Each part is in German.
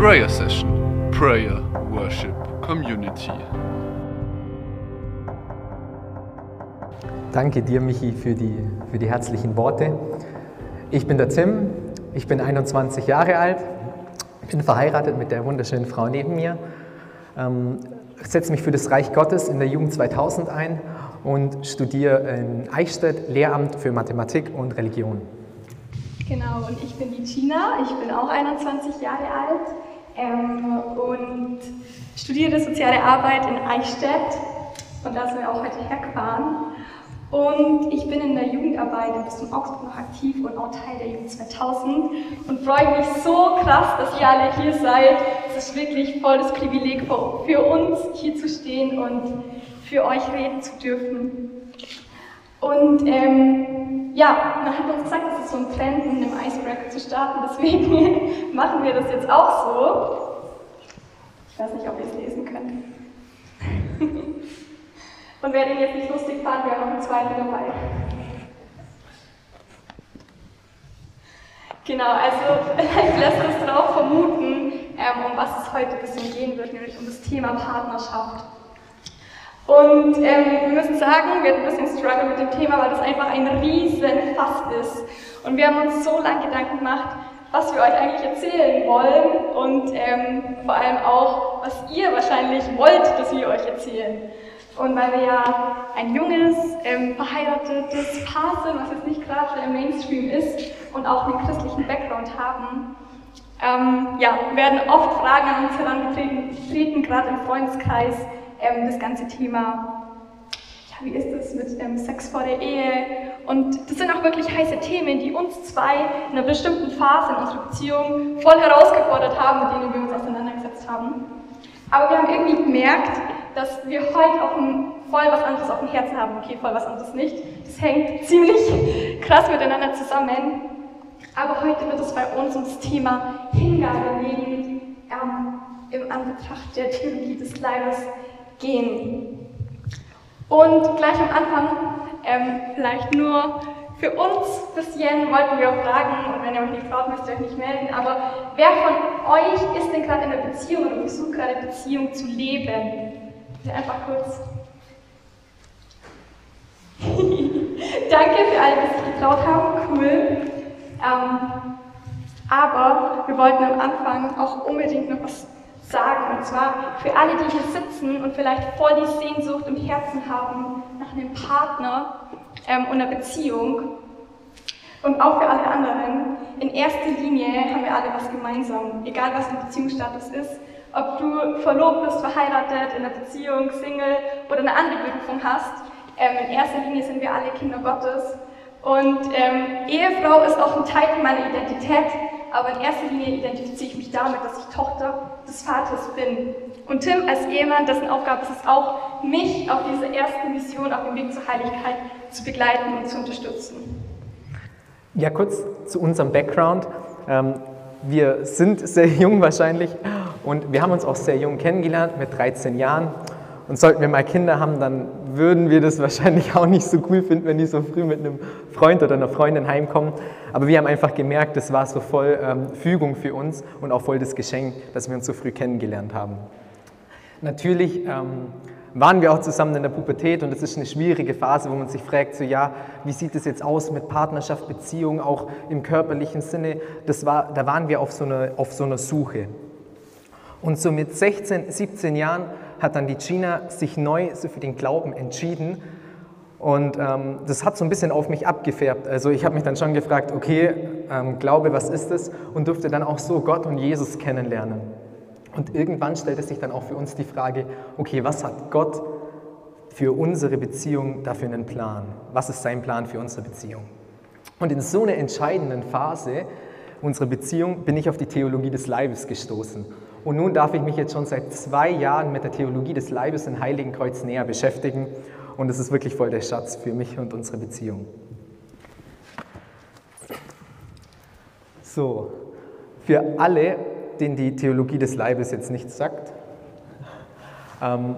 Prayer Session, Prayer, Worship, Community. Danke dir, Michi, für die, für die herzlichen Worte. Ich bin der Tim, ich bin 21 Jahre alt, bin verheiratet mit der wunderschönen Frau neben mir, ähm, setze mich für das Reich Gottes in der Jugend 2000 ein und studiere in Eichstätt Lehramt für Mathematik und Religion. Genau, und ich bin die Gina, ich bin auch 21 Jahre alt ähm, und studiere soziale Arbeit in Eichstätt und da sind wir auch heute hergefahren. Und ich bin in der Jugendarbeit im Bistum Augsburg noch aktiv und auch Teil der Jugend 2000 und freue mich so krass, dass ihr alle hier seid. Es ist wirklich voll das Privileg für uns, hier zu stehen und für euch reden zu dürfen. Und ähm, ja, man hat uns gesagt, es ist so ein Trend, mit einem Icebreaker zu starten, deswegen machen wir das jetzt auch so. Ich weiß nicht, ob ihr es lesen könnt. Und wer den jetzt nicht lustig fand, wir haben noch einen zweiten dabei. Genau, also vielleicht lässt es darauf vermuten, ähm, um was es heute ein bisschen gehen wird, nämlich um das Thema Partnerschaft. Und ähm, wir müssen sagen, wir hatten ein bisschen Struggle mit dem Thema, weil das einfach ein riesen Fass ist. Und wir haben uns so lange Gedanken gemacht, was wir euch eigentlich erzählen wollen und ähm, vor allem auch, was ihr wahrscheinlich wollt, dass wir euch erzählen. Und weil wir ja ein junges, ähm, verheiratetes Paar sind, was jetzt nicht gerade im Mainstream ist und auch einen christlichen Background haben, ähm, ja, werden oft Fragen an uns herangetreten, gerade im Freundeskreis, ähm, das ganze Thema, ja, wie ist es mit ähm, Sex vor der Ehe? Und das sind auch wirklich heiße Themen, die uns zwei in einer bestimmten Phase in unserer Beziehung voll herausgefordert haben, mit denen wir uns auseinandergesetzt haben. Aber wir haben irgendwie gemerkt, dass wir heute auch ein, voll was anderes auf dem Herzen haben. Okay, voll was anderes nicht. Das hängt ziemlich krass miteinander zusammen. Aber heute wird es bei uns um das Thema Hingabe gehen, ähm, im Anbetracht der Theologie des Leibes gehen. Und gleich am Anfang, ähm, vielleicht nur für uns bis Jen wollten wir auch fragen, und wenn ihr euch nicht traut, müsst ihr euch nicht melden, aber wer von euch ist denn gerade in einer Beziehung oder versucht gerade Beziehung zu leben? Ja, einfach kurz. Danke für alle, die sich getraut haben, cool. Ähm, aber wir wollten am Anfang auch unbedingt noch was sagen. Und zwar für alle, die hier sitzen und vielleicht voll die Sehnsucht im Herzen haben nach einem Partner ähm, und einer Beziehung. Und auch für alle anderen. In erster Linie haben wir alle was gemeinsam, egal was der Beziehungsstatus ist. Ob du verlobt bist, verheiratet, in einer Beziehung, Single oder eine andere Berufung hast. Ähm, in erster Linie sind wir alle Kinder Gottes. Und ähm, Ehefrau ist auch ein Teil meiner Identität, aber in erster Linie identifiziere ich mich damit, dass ich Tochter des Vaters bin. Und Tim als Ehemann, dessen Aufgabe ist es auch, mich auf dieser ersten Mission auf dem Weg zur Heiligkeit zu begleiten und zu unterstützen. Ja, kurz zu unserem Background. Ähm, wir sind sehr jung wahrscheinlich und wir haben uns auch sehr jung kennengelernt, mit 13 Jahren. Und sollten wir mal Kinder haben, dann würden wir das wahrscheinlich auch nicht so cool finden, wenn die so früh mit einem Freund oder einer Freundin heimkommen. Aber wir haben einfach gemerkt, das war so voll ähm, Fügung für uns und auch voll das Geschenk, dass wir uns so früh kennengelernt haben. Natürlich ähm, waren wir auch zusammen in der Pubertät und das ist eine schwierige Phase, wo man sich fragt, so ja, wie sieht es jetzt aus mit Partnerschaft, Beziehung, auch im körperlichen Sinne. Das war, da waren wir auf so, einer, auf so einer Suche. Und so mit 16, 17 Jahren hat dann die Gina sich neu so für den Glauben entschieden. Und ähm, das hat so ein bisschen auf mich abgefärbt. Also ich habe mich dann schon gefragt, okay, ähm, Glaube, was ist das? Und durfte dann auch so Gott und Jesus kennenlernen. Und irgendwann stellte sich dann auch für uns die Frage, okay, was hat Gott für unsere Beziehung dafür einen Plan? Was ist sein Plan für unsere Beziehung? Und in so einer entscheidenden Phase unserer Beziehung bin ich auf die Theologie des Leibes gestoßen. Und nun darf ich mich jetzt schon seit zwei Jahren mit der Theologie des Leibes in Heiligenkreuz näher beschäftigen. Und es ist wirklich voll der Schatz für mich und unsere Beziehung. So, für alle, denen die Theologie des Leibes jetzt nichts sagt, ähm,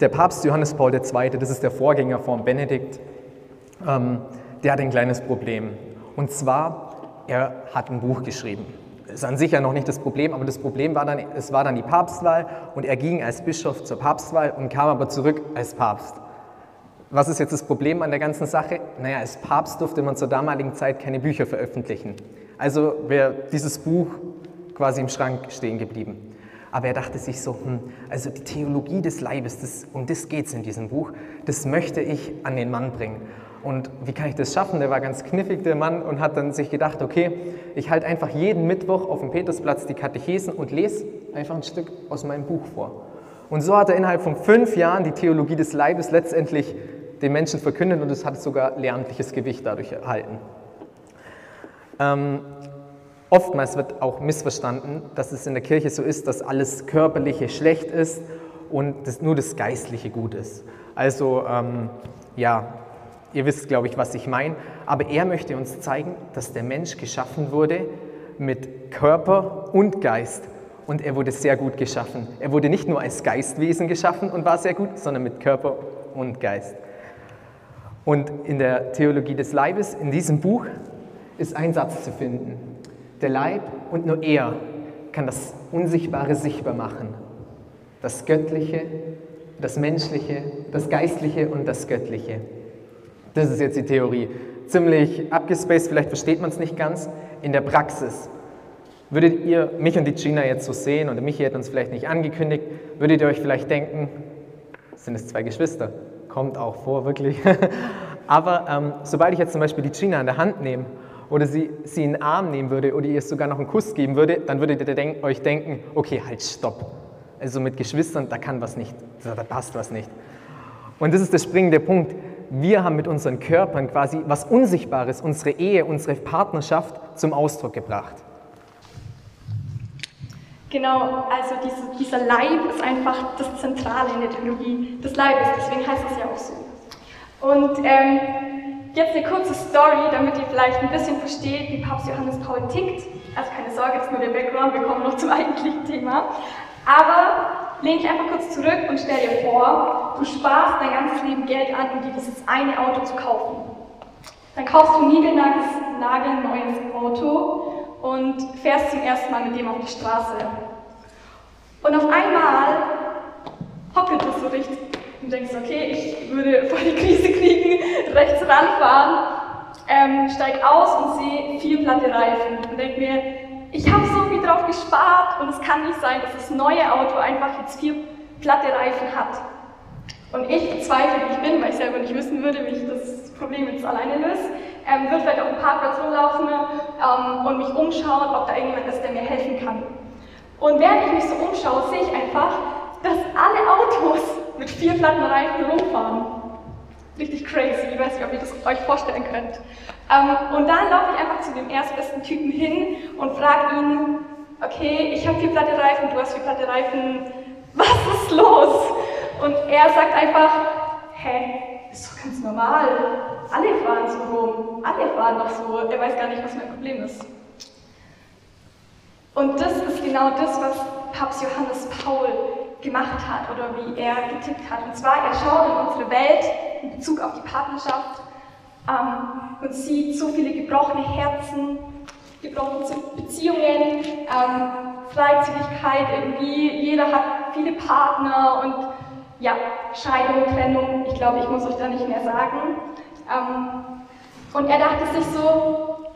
der Papst Johannes Paul II., das ist der Vorgänger von Benedikt, ähm, der hat ein kleines Problem. Und zwar, er hat ein Buch geschrieben. ist an sich ja noch nicht das Problem, aber das Problem war dann, es war dann die Papstwahl und er ging als Bischof zur Papstwahl und kam aber zurück als Papst. Was ist jetzt das Problem an der ganzen Sache? Naja, als Papst durfte man zur damaligen Zeit keine Bücher veröffentlichen. Also wäre dieses Buch quasi im Schrank stehen geblieben. Aber er dachte sich so, hm, also die Theologie des Leibes, das, um das geht es in diesem Buch, das möchte ich an den Mann bringen. Und wie kann ich das schaffen? Der war ganz kniffig, der Mann, und hat dann sich gedacht, okay, ich halte einfach jeden Mittwoch auf dem Petersplatz die Katechesen und lese einfach ein Stück aus meinem Buch vor. Und so hat er innerhalb von fünf Jahren die Theologie des Leibes letztendlich den Menschen verkündet und es hat sogar lehramtliches Gewicht dadurch erhalten. Ähm, oftmals wird auch missverstanden, dass es in der Kirche so ist, dass alles Körperliche schlecht ist und das, nur das Geistliche gut ist. Also ähm, ja, ihr wisst, glaube ich, was ich meine. Aber er möchte uns zeigen, dass der Mensch geschaffen wurde mit Körper und Geist. Und er wurde sehr gut geschaffen. Er wurde nicht nur als Geistwesen geschaffen und war sehr gut, sondern mit Körper und Geist. Und in der Theologie des Leibes, in diesem Buch, ist ein Satz zu finden. Der Leib und nur er kann das Unsichtbare sichtbar machen. Das Göttliche, das Menschliche, das Geistliche und das Göttliche. Das ist jetzt die Theorie. Ziemlich abgespaced, vielleicht versteht man es nicht ganz. In der Praxis würdet ihr mich und die Gina jetzt so sehen und Michi hätte uns vielleicht nicht angekündigt, würdet ihr euch vielleicht denken, sind es zwei Geschwister? Kommt auch vor, wirklich. Aber ähm, sobald ich jetzt zum Beispiel die Gina an der Hand nehme oder sie, sie in den Arm nehmen würde oder ihr sogar noch einen Kuss geben würde, dann würdet ihr denk, euch denken, okay, halt, stopp. Also mit Geschwistern, da kann was nicht, da passt was nicht. Und das ist der springende Punkt. Wir haben mit unseren Körpern quasi was Unsichtbares, unsere Ehe, unsere Partnerschaft zum Ausdruck gebracht. Genau, also diese, dieser Leib ist einfach das Zentrale in der Theologie des Leibes, deswegen heißt es ja auch so. Und ähm, jetzt eine kurze Story, damit ihr vielleicht ein bisschen versteht, wie Papst Johannes Paul tickt. Also keine Sorge, ist nur der Background, wir kommen noch zum eigentlichen Thema. Aber lehn dich einfach kurz zurück und stell dir vor, du sparst dein ganzes Leben Geld an, um dir dieses eine Auto zu kaufen. Dann kaufst du ein nagelneues Auto und fährst zum ersten Mal mit dem auf die Straße. Und auf einmal hockelt es so richtig und denkst, okay, ich würde voll die Krise kriegen, rechts ranfahren, ähm, steig aus und sehe vier platte Reifen und denk mir, ich habe so viel drauf gespart und es kann nicht sein, dass das neue Auto einfach jetzt vier platte Reifen hat. Und ich, verzweifelt ich bin, weil ich selber nicht wissen würde, wie ich das Problem jetzt alleine löse, ähm, würde vielleicht auf dem Parkplatz rumlaufen ähm, und mich umschauen, ob da irgendjemand ist, der mir helfen kann. Und während ich mich so umschaue, sehe ich einfach, dass alle Autos mit vier platten Reifen rumfahren. Richtig crazy, ich weiß nicht, ob ihr das euch vorstellen könnt. Ähm, und dann laufe ich einfach zu dem erstbesten Typen hin und frage ihn, okay, ich habe vier platte Reifen, du hast vier platte Reifen, was ist los? Und er sagt einfach, hä, ist doch ganz normal. Alle fahren so rum. Alle fahren doch so. Er weiß gar nicht, was mein Problem ist. Und das ist genau das, was Papst Johannes Paul gemacht hat oder wie er getippt hat. Und zwar, er schaut in unsere Welt in Bezug auf die Partnerschaft ähm, und sieht so viele gebrochene Herzen, gebrochene Beziehungen, ähm, Freizügigkeit irgendwie. Jeder hat viele Partner und ja, Scheidung, Trennung, ich glaube, ich muss euch da nicht mehr sagen. Ähm, und er dachte sich so,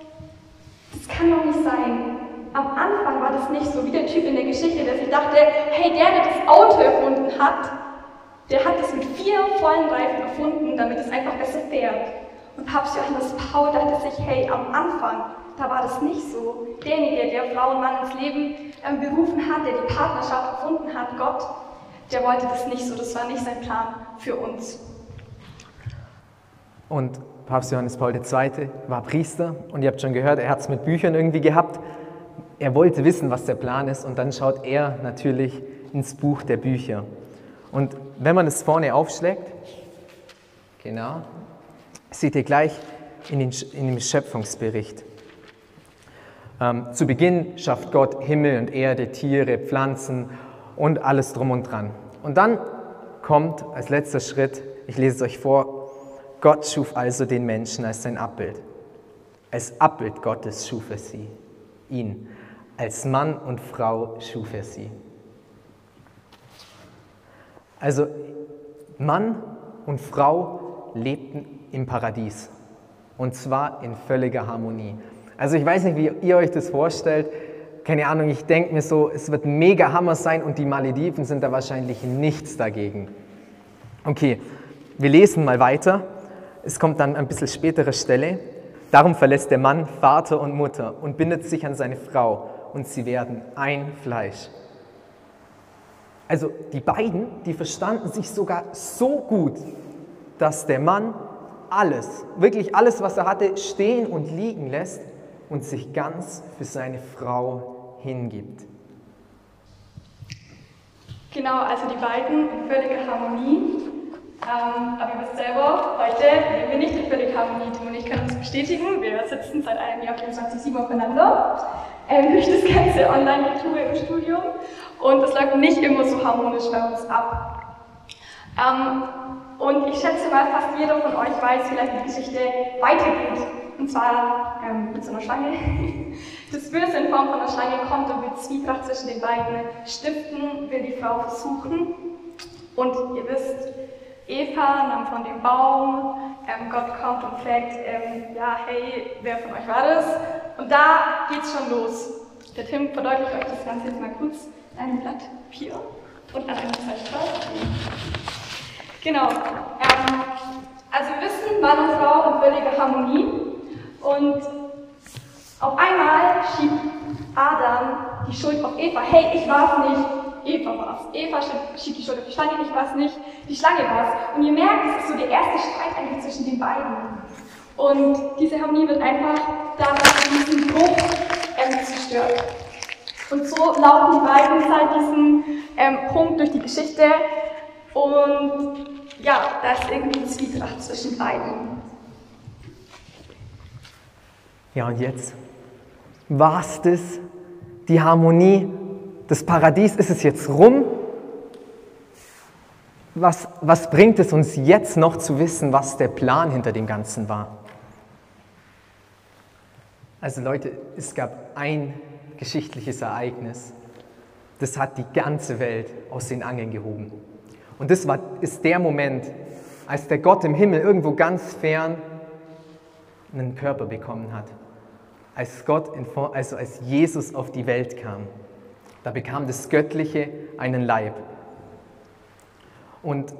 das kann doch nicht sein. Am Anfang war das nicht so wie der Typ in der Geschichte, der sich dachte, hey, der, der das Auto erfunden hat, der hat es mit vier vollen Reifen erfunden, damit es einfach besser fährt. Und Papst Johannes Paul dachte sich, hey, am Anfang, da war das nicht so. Derjenige, der Frau und Mann ins Leben ähm, berufen hat, der die Partnerschaft erfunden hat, Gott, der wollte das nicht so, das war nicht sein Plan für uns. Und Papst Johannes Paul II. war Priester und ihr habt schon gehört, er hat es mit Büchern irgendwie gehabt. Er wollte wissen, was der Plan ist und dann schaut er natürlich ins Buch der Bücher. Und wenn man es vorne aufschlägt, genau, seht ihr gleich in, den, in dem Schöpfungsbericht. Ähm, zu Beginn schafft Gott Himmel und Erde, Tiere, Pflanzen und alles drum und dran. Und dann kommt als letzter Schritt, ich lese es euch vor, Gott schuf also den Menschen als sein Abbild. Als Abbild Gottes schuf er sie, ihn. Als Mann und Frau schuf er sie. Also Mann und Frau lebten im Paradies und zwar in völliger Harmonie. Also ich weiß nicht, wie ihr euch das vorstellt. Keine Ahnung, ich denke mir so, es wird mega Hammer sein und die Malediven sind da wahrscheinlich nichts dagegen. Okay, wir lesen mal weiter. Es kommt dann ein bisschen spätere Stelle. Darum verlässt der Mann Vater und Mutter und bindet sich an seine Frau und sie werden ein Fleisch. Also die beiden, die verstanden sich sogar so gut, dass der Mann alles, wirklich alles, was er hatte, stehen und liegen lässt und sich ganz für seine Frau hingibt. Genau, also die beiden in völliger Harmonie. Ähm, aber ihr wisst selber, heute leben wir nicht in völliger Harmonie. Tim und ich können uns bestätigen, wir sitzen seit einem Jahr 24-7 aufeinander ähm, durch das ganze Online-Getue im Studium und es läuft nicht immer so harmonisch bei uns ab. Ähm, und ich schätze mal, fast jeder von euch weiß vielleicht, die Geschichte weitergeht. Und zwar ähm, mit so einer Schlange. Das Böse in Form von einer Schlange kommt und will Zwietracht zwischen den beiden stiften, will die Frau versuchen. Und ihr wisst, Eva nahm von dem Baum, ähm, Gott kommt und fragt, ähm, ja, hey, wer von euch war das? Und da geht's schon los. Der Tim verdeutlicht euch das Ganze jetzt mal kurz ein Blatt Papier und an einem Zeitstrahl. Genau. Ähm, also wissen, Mann und Frau in völliger Harmonie. Und auf einmal schiebt Adam die Schuld auf Eva. Hey, ich war's nicht. Eva war's. Eva schiebt die Schuld auf die Schlange, ich war's nicht. Die Schlange war's. Und ihr merkt, es ist so der erste Streit eigentlich zwischen den beiden. Und diese Harmonie wird einfach dadurch diesen Bruch ähm, zerstört. Und so laufen die beiden seit diesem ähm, Punkt durch die Geschichte. Und ja, da ist irgendwie Zwietracht zwischen beiden. Ja, und jetzt? War es das? Die Harmonie? Das Paradies? Ist es jetzt rum? Was, was bringt es uns jetzt noch zu wissen, was der Plan hinter dem Ganzen war? Also Leute, es gab ein geschichtliches Ereignis, das hat die ganze Welt aus den Angeln gehoben. Und das war, ist der Moment, als der Gott im Himmel irgendwo ganz fern einen Körper bekommen hat. Als Gott, also als Jesus auf die Welt kam, da bekam das Göttliche einen Leib. Und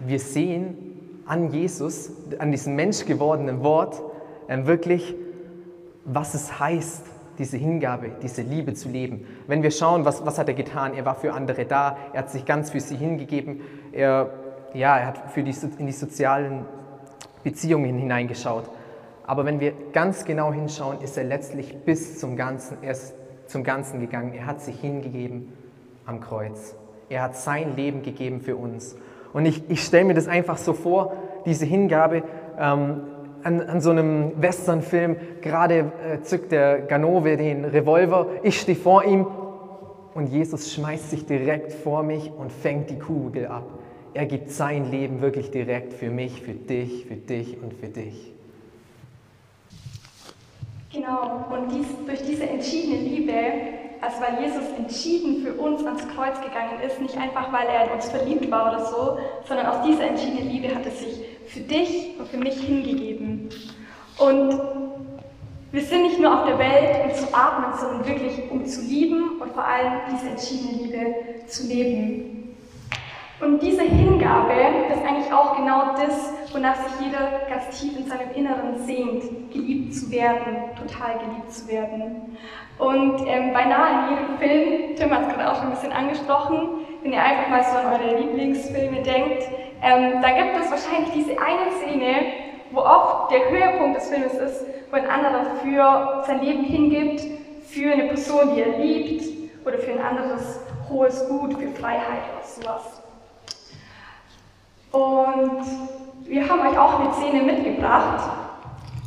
wir sehen an Jesus, an diesem menschgewordenen Wort, ähm, wirklich, was es heißt, diese Hingabe, diese Liebe zu leben. Wenn wir schauen, was, was hat er getan? Er war für andere da, er hat sich ganz für sie hingegeben, er, ja, er hat für die, in die sozialen Beziehungen hineingeschaut. Aber wenn wir ganz genau hinschauen, ist er letztlich bis zum Ganzen, er ist zum Ganzen gegangen. Er hat sich hingegeben am Kreuz. Er hat sein Leben gegeben für uns. Und ich, ich stelle mir das einfach so vor, diese Hingabe, ähm, an, an so einem Westernfilm, gerade äh, zückt der Ganove den Revolver, ich stehe vor ihm und Jesus schmeißt sich direkt vor mich und fängt die Kugel ab. Er gibt sein Leben wirklich direkt für mich, für dich, für dich und für dich. Genau, und dies, durch diese entschiedene Liebe, also weil Jesus entschieden für uns ans Kreuz gegangen ist, nicht einfach weil er in uns verliebt war oder so, sondern aus dieser entschiedenen Liebe hat er sich für dich und für mich hingegeben. Und wir sind nicht nur auf der Welt, um zu atmen, sondern wirklich um zu lieben und vor allem diese entschiedene Liebe zu leben. Und diese Hingabe ist eigentlich auch genau das, wonach sich jeder ganz tief in seinem Inneren sehnt, geliebt zu werden, total geliebt zu werden. Und ähm, beinahe in jedem Film, Tim hat es gerade auch schon ein bisschen angesprochen, wenn ihr einfach mal so an eure Lieblingsfilme denkt, ähm, dann gibt es wahrscheinlich diese eine Szene, wo oft der Höhepunkt des Filmes ist, wo ein anderer für sein Leben hingibt, für eine Person, die er liebt oder für ein anderes hohes Gut, für Freiheit oder sowas. Und wir haben euch auch eine Szene mitgebracht,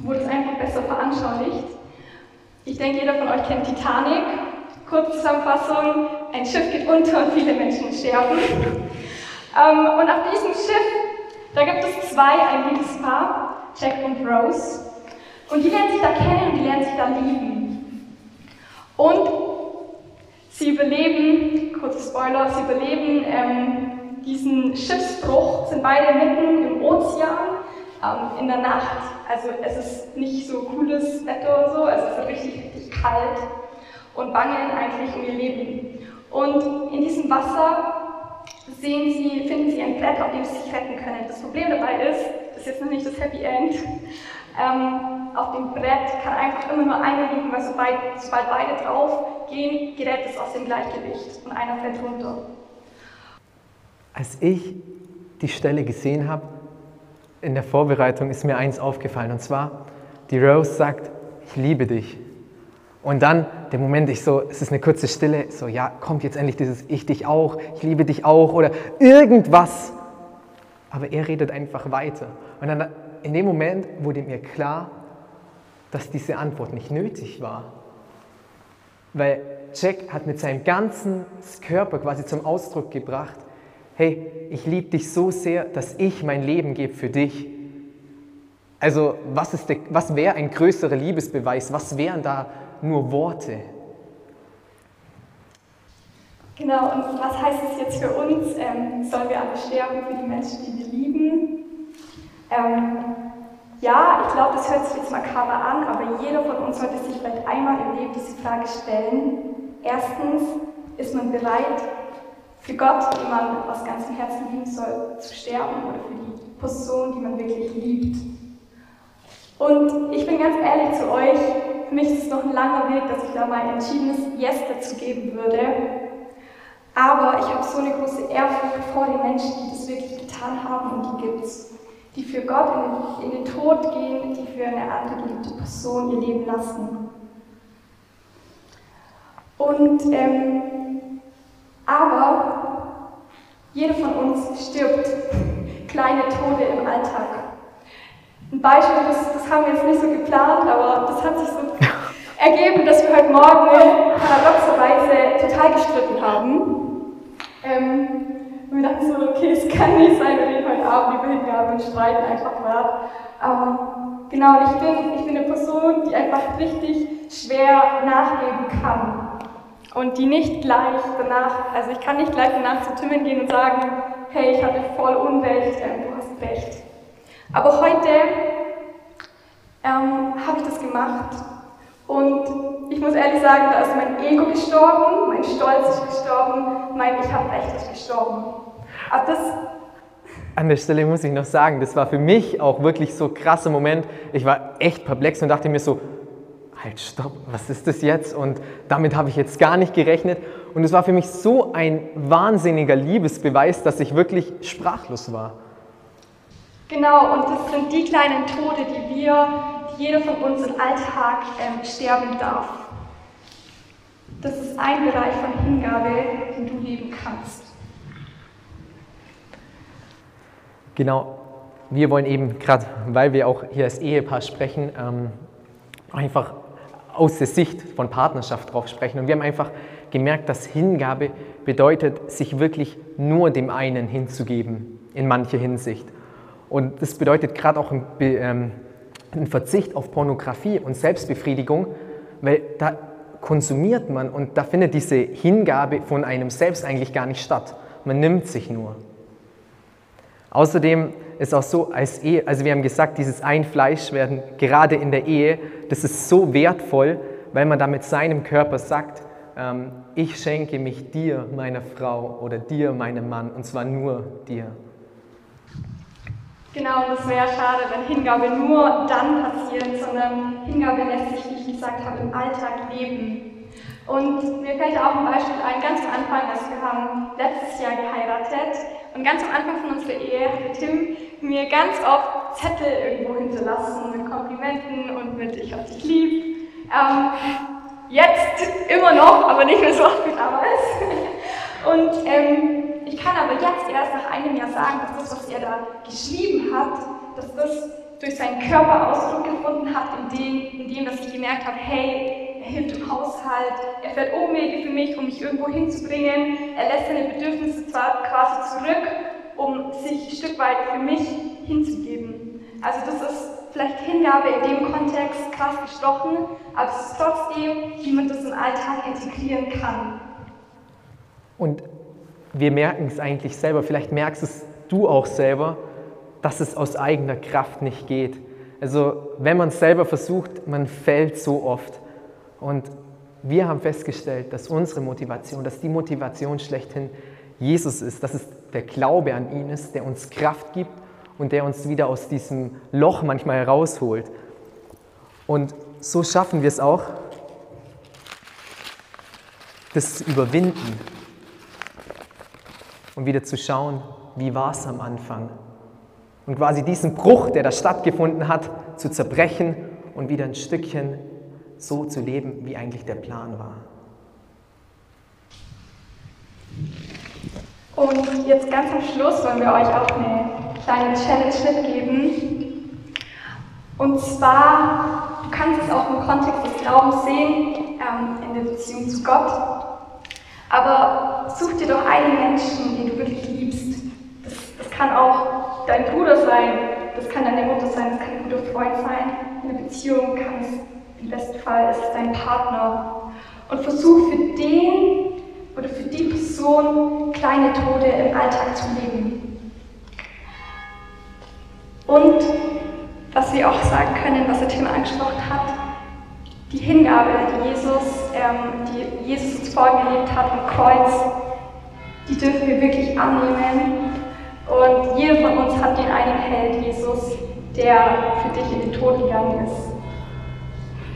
wo das einfach besser veranschaulicht. Ich denke, jeder von euch kennt Titanic. Kurzzusammenfassung, ein Schiff geht unter und viele Menschen sterben. Ähm, und auf diesem Schiff, da gibt es zwei, ein Liebespaar, Jack und Rose. Und die lernen sich da kennen und die lernen sich da lieben. Und Sie überleben, kurzer Spoiler, sie überleben ähm, diesen Schiffsbruch, sind beide mitten im Ozean ähm, in der Nacht. Also es ist nicht so cooles Wetter und so, es ist richtig, richtig kalt und bangen eigentlich um ihr Leben. Und in diesem Wasser sehen sie, finden sie ein Brett, auf dem sie sich retten können. Das Problem dabei ist, das ist jetzt noch nicht das Happy End, ähm, auf dem Brett kann einfach immer nur einer liegen, weil sobald, sobald beide drauf gehen, gerät es aus dem Gleichgewicht und einer fällt runter. Als ich die Stelle gesehen habe, in der Vorbereitung ist mir eins aufgefallen und zwar, die Rose sagt, ich liebe dich. Und dann der Moment, ich so, es ist eine kurze Stille, so, ja, kommt jetzt endlich dieses Ich dich auch, ich liebe dich auch oder irgendwas. Aber er redet einfach weiter. Und dann in dem Moment wurde mir klar, dass diese Antwort nicht nötig war. Weil Jack hat mit seinem ganzen Körper quasi zum Ausdruck gebracht, hey, ich liebe dich so sehr, dass ich mein Leben gebe für dich. Also was, was wäre ein größerer Liebesbeweis? Was wären da nur Worte? Genau, und was heißt es jetzt für uns? Ähm, sollen wir alle sterben für die Menschen, die wir lieben? Ähm, ja, ich glaube, das hört sich jetzt makaber an, aber jeder von uns sollte sich vielleicht einmal im Leben diese Frage stellen. Erstens, ist man bereit, für Gott, den man aus ganzem Herzen lieben soll, zu sterben oder für die Person, die man wirklich liebt? Und ich bin ganz ehrlich zu euch, für mich ist es noch ein langer Weg, dass ich da mal ein entschiedenes Yes dazu geben würde. Aber ich habe so eine große Ehrfurcht vor den Menschen, die das wirklich getan haben und die gibt es die für Gott in, in den Tod gehen, die für eine andere geliebte Person ihr Leben lassen. Und, ähm, aber jeder von uns stirbt kleine Tode im Alltag. Ein Beispiel, das, das haben wir jetzt nicht so geplant, aber das hat sich so ergeben, dass wir heute Morgen paradoxerweise total gestritten haben. Ähm, und wir dachten so, okay, es kann nicht sein, wir reden heute Abend über Hingabe und streiten einfach gerade. Ähm, genau, und ich bin, ich bin eine Person, die einfach richtig schwer nachgeben kann. Und die nicht gleich danach, also ich kann nicht gleich danach zu Timon gehen und sagen, hey, ich hatte voll Unrecht, ähm, du hast recht. Aber heute ähm, habe ich das gemacht. Und ich muss ehrlich sagen, da ist mein Ego gestorben, mein Stolz ist gestorben, mein Ich habe Recht ist gestorben. Aber das an der Stelle muss ich noch sagen, das war für mich auch wirklich so ein krasser Moment. Ich war echt perplex und dachte mir so, halt, stopp, was ist das jetzt? Und damit habe ich jetzt gar nicht gerechnet. Und es war für mich so ein wahnsinniger Liebesbeweis, dass ich wirklich sprachlos war. Genau, und das sind die kleinen Tode, die wir, die jeder von uns im Alltag ähm, sterben darf. Das ist ein Bereich von Hingabe, den du leben kannst. Genau, wir wollen eben gerade, weil wir auch hier als Ehepaar sprechen, ähm, einfach aus der Sicht von Partnerschaft drauf sprechen. Und wir haben einfach gemerkt, dass Hingabe bedeutet, sich wirklich nur dem einen hinzugeben, in mancher Hinsicht. Und das bedeutet gerade auch ein, ähm, ein Verzicht auf Pornografie und Selbstbefriedigung, weil da konsumiert man und da findet diese Hingabe von einem selbst eigentlich gar nicht statt. Man nimmt sich nur. Außerdem ist auch so, als Ehe, also wir haben gesagt, dieses Einfleischwerden, gerade in der Ehe, das ist so wertvoll, weil man da mit seinem Körper sagt, ähm, ich schenke mich dir, meiner Frau, oder dir, meinem Mann, und zwar nur dir. Genau, und es wäre schade, wenn Hingabe nur dann passiert, sondern Hingabe lässt sich, wie ich gesagt habe, im Alltag leben. Und mir fällt auch ein Beispiel ein, ganz am Anfang, dass wir haben letztes Jahr geheiratet und ganz am Anfang von unserer Ehe hatte Tim mir ganz oft Zettel irgendwo hinterlassen mit Komplimenten und mit Ich hab dich lieb. Ähm, jetzt immer noch, aber nicht mehr so oft wie damals. Und ähm, ich kann aber jetzt erst nach einem Jahr sagen, dass das, was er da geschrieben hat, dass das durch seinen Körper Ausdruck gefunden hat, indem, indem dass ich gemerkt habe, hey, er hilft im Haushalt, er fährt Umwege für mich, um mich irgendwo hinzubringen, er lässt seine Bedürfnisse zwar quasi zurück, um sich ein Stück weit für mich hinzugeben. Also das ist vielleicht Hingabe in dem Kontext krass gestochen, aber es ist trotzdem, wie man das im Alltag integrieren kann. Und wir merken es eigentlich selber, vielleicht merkst es du auch selber, dass es aus eigener Kraft nicht geht. Also wenn man es selber versucht, man fällt so oft. Und wir haben festgestellt, dass unsere Motivation, dass die Motivation schlechthin Jesus ist, dass es der Glaube an ihn ist, der uns Kraft gibt und der uns wieder aus diesem Loch manchmal herausholt. Und so schaffen wir es auch, das zu überwinden und wieder zu schauen, wie war es am Anfang. Und quasi diesen Bruch, der da stattgefunden hat, zu zerbrechen und wieder ein Stückchen so zu leben, wie eigentlich der Plan war. Und jetzt ganz am Schluss wollen wir euch auch eine kleine Challenge mitgeben. Und zwar, du kannst es auch im Kontext des Glaubens sehen, ähm, in der Beziehung zu Gott. Aber such dir doch einen Menschen, den du wirklich liebst. Das, das kann auch dein Bruder sein, das kann deine Mutter sein, das kann ein guter Freund sein. In einer Beziehung kann es im besten Fall ist es dein Partner. Und versuch für den oder für die Person kleine Tode im Alltag zu leben. Und was wir auch sagen können, was der Tim angesprochen hat, die Hingabe, die Jesus, ähm, die Jesus uns vorgelebt hat am Kreuz, die dürfen wir wirklich annehmen. Und jeder von uns hat den einen Held, Jesus, der für dich in den Tod gegangen ist.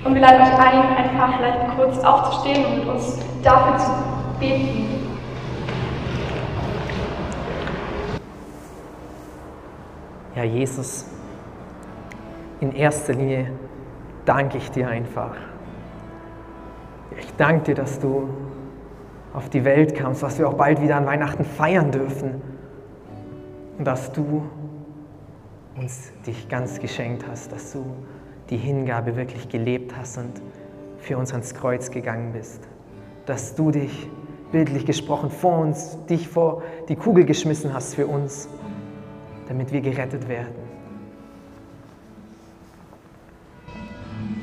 Und wir laden euch ein, einfach vielleicht kurz aufzustehen und mit uns dafür zu beten. Ja, Jesus, in erster Linie danke ich dir einfach. Ich danke dir, dass du auf die Welt kamst, was wir auch bald wieder an Weihnachten feiern dürfen. Und dass du uns dich ganz geschenkt hast, dass du die Hingabe wirklich gelebt hast und für uns ans Kreuz gegangen bist. Dass du dich, bildlich gesprochen, vor uns, dich vor die Kugel geschmissen hast für uns, damit wir gerettet werden.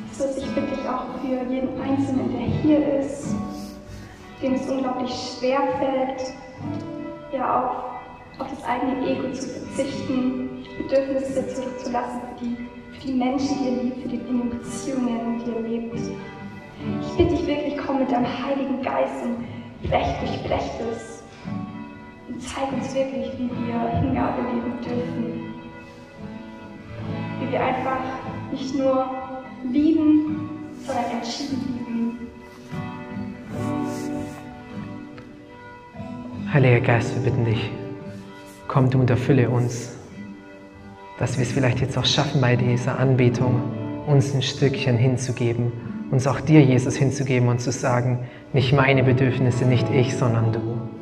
Jesus, ich bitte dich auch für jeden Einzelnen, der hier ist, dem es unglaublich schwer fällt, ja auch auf das eigene Ego zu verzichten, Bedürfnisse zurückzulassen die die Menschen, die ihr liebt, für die in den Beziehungen, die ihr lebt. Ich bitte dich wirklich, komm mit deinem Heiligen Geist und brech, durchbrech es. Und zeig uns wirklich, wie wir Hingabe leben dürfen. Wie wir einfach nicht nur lieben, sondern entschieden lieben. Heiliger Geist, wir bitten dich, komm du und erfülle uns dass wir es vielleicht jetzt auch schaffen, bei dieser Anbetung uns ein Stückchen hinzugeben, uns auch dir, Jesus, hinzugeben und zu sagen, nicht meine Bedürfnisse, nicht ich, sondern du.